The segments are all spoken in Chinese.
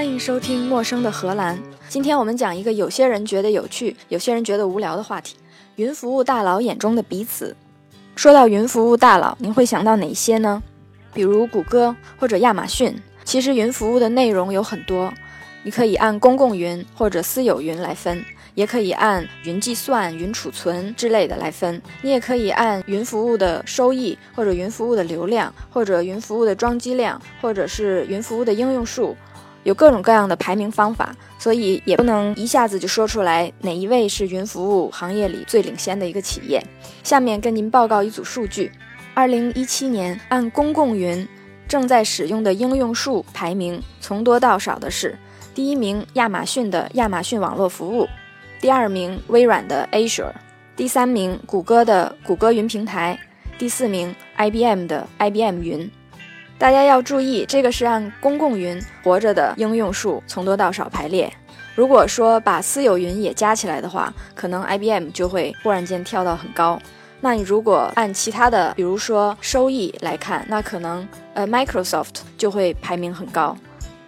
欢迎收听《陌生的荷兰》。今天我们讲一个有些人觉得有趣，有些人觉得无聊的话题——云服务大佬眼中的彼此。说到云服务大佬，您会想到哪些呢？比如谷歌或者亚马逊。其实云服务的内容有很多，你可以按公共云或者私有云来分，也可以按云计算、云储存之类的来分。你也可以按云服务的收益，或者云服务的流量，或者云服务的装机量，或者是云服务的应用数。有各种各样的排名方法，所以也不能一下子就说出来哪一位是云服务行业里最领先的一个企业。下面跟您报告一组数据：二零一七年按公共云正在使用的应用数排名，从多到少的是：第一名亚马逊的亚马逊网络服务，第二名微软的 Azure，第三名谷歌的谷歌云平台，第四名 IBM 的 IBM 云。大家要注意，这个是按公共云活着的应用数从多到少排列。如果说把私有云也加起来的话，可能 IBM 就会忽然间跳到很高。那你如果按其他的，比如说收益来看，那可能呃 Microsoft 就会排名很高。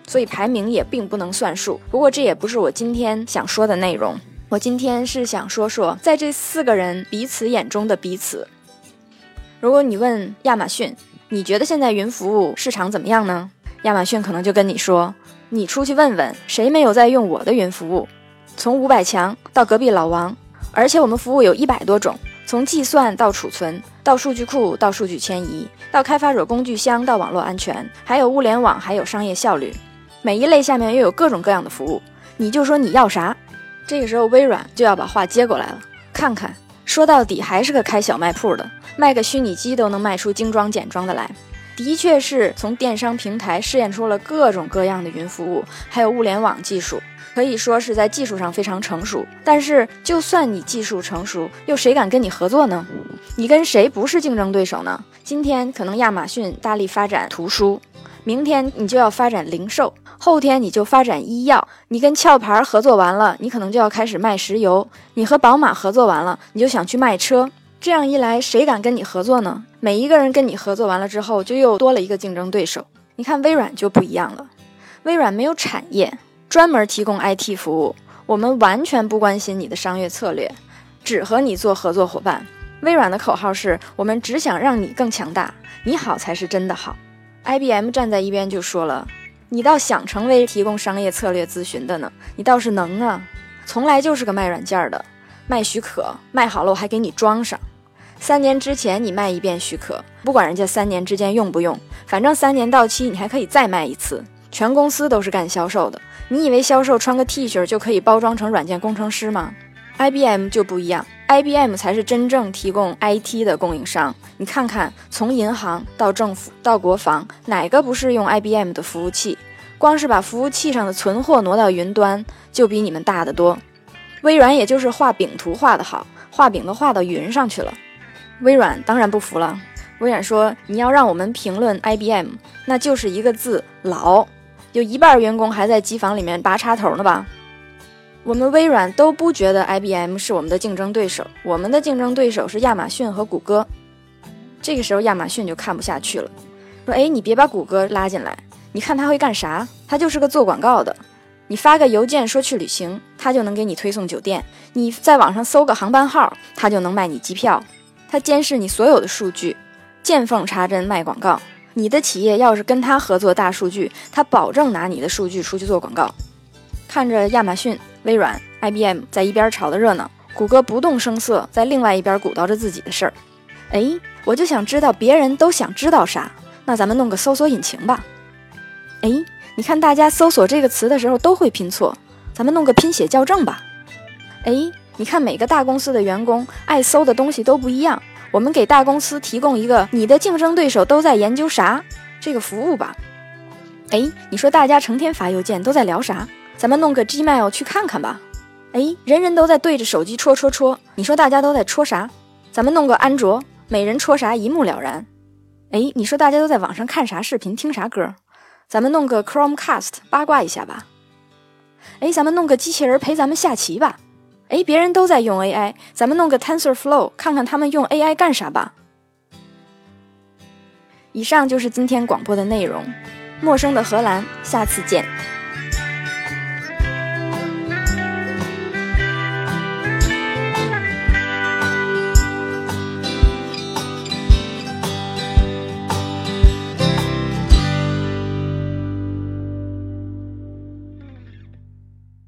所以排名也并不能算数。不过这也不是我今天想说的内容。我今天是想说说，在这四个人彼此眼中的彼此。如果你问亚马逊，你觉得现在云服务市场怎么样呢？亚马逊可能就跟你说：“你出去问问，谁没有在用我的云服务？从五百强到隔壁老王，而且我们服务有一百多种，从计算到储存，到数据库到数据迁移，到开发者工具箱到网络安全，还有物联网，还有商业效率，每一类下面又有各种各样的服务。你就说你要啥？这个时候微软就要把话接过来了，看看，说到底还是个开小卖铺的。”卖个虚拟机都能卖出精装简装的来，的确是从电商平台试验出了各种各样的云服务，还有物联网技术，可以说是在技术上非常成熟。但是，就算你技术成熟，又谁敢跟你合作呢？你跟谁不是竞争对手呢？今天可能亚马逊大力发展图书，明天你就要发展零售，后天你就发展医药。你跟壳牌合作完了，你可能就要开始卖石油；你和宝马合作完了，你就想去卖车。这样一来，谁敢跟你合作呢？每一个人跟你合作完了之后，就又多了一个竞争对手。你看微软就不一样了，微软没有产业，专门提供 IT 服务，我们完全不关心你的商业策略，只和你做合作伙伴。微软的口号是我们只想让你更强大，你好才是真的好。IBM 站在一边就说了，你倒想成为提供商业策略咨询的呢？你倒是能啊，从来就是个卖软件的，卖许可，卖好了我还给你装上。三年之前你卖一遍许可，不管人家三年之间用不用，反正三年到期你还可以再卖一次。全公司都是干销售的，你以为销售穿个 T 恤就可以包装成软件工程师吗？IBM 就不一样，IBM 才是真正提供 IT 的供应商。你看看，从银行到政府到国防，哪个不是用 IBM 的服务器？光是把服务器上的存货挪到云端，就比你们大得多。微软也就是画饼图画得好，画饼都画到云上去了。微软当然不服了。微软说：“你要让我们评论 IBM，那就是一个字老。有一半员工还在机房里面拔插头呢吧？我们微软都不觉得 IBM 是我们的竞争对手，我们的竞争对手是亚马逊和谷歌。”这个时候，亚马逊就看不下去了，说：“哎，你别把谷歌拉进来，你看他会干啥？他就是个做广告的。你发个邮件说去旅行，他就能给你推送酒店；你在网上搜个航班号，他就能卖你机票。”他监视你所有的数据，见缝插针卖广告。你的企业要是跟他合作大数据，他保证拿你的数据出去做广告。看着亚马逊、微软、IBM 在一边吵得热闹，谷歌不动声色在另外一边鼓捣着自己的事儿。哎，我就想知道别人都想知道啥，那咱们弄个搜索引擎吧。哎，你看大家搜索这个词的时候都会拼错，咱们弄个拼写校正吧。哎。你看，每个大公司的员工爱搜的东西都不一样。我们给大公司提供一个你的竞争对手都在研究啥这个服务吧。哎，你说大家成天发邮件都在聊啥？咱们弄个 Gmail 去看看吧。哎，人人都在对着手机戳戳戳，你说大家都在戳啥？咱们弄个安卓，每人戳啥一目了然。哎，你说大家都在网上看啥视频、听啥歌？咱们弄个 Chromecast 八卦一下吧。哎，咱们弄个机器人陪咱们下棋吧。哎，别人都在用 AI，咱们弄个 TensorFlow，看看他们用 AI 干啥吧。以上就是今天广播的内容。陌生的荷兰，下次见。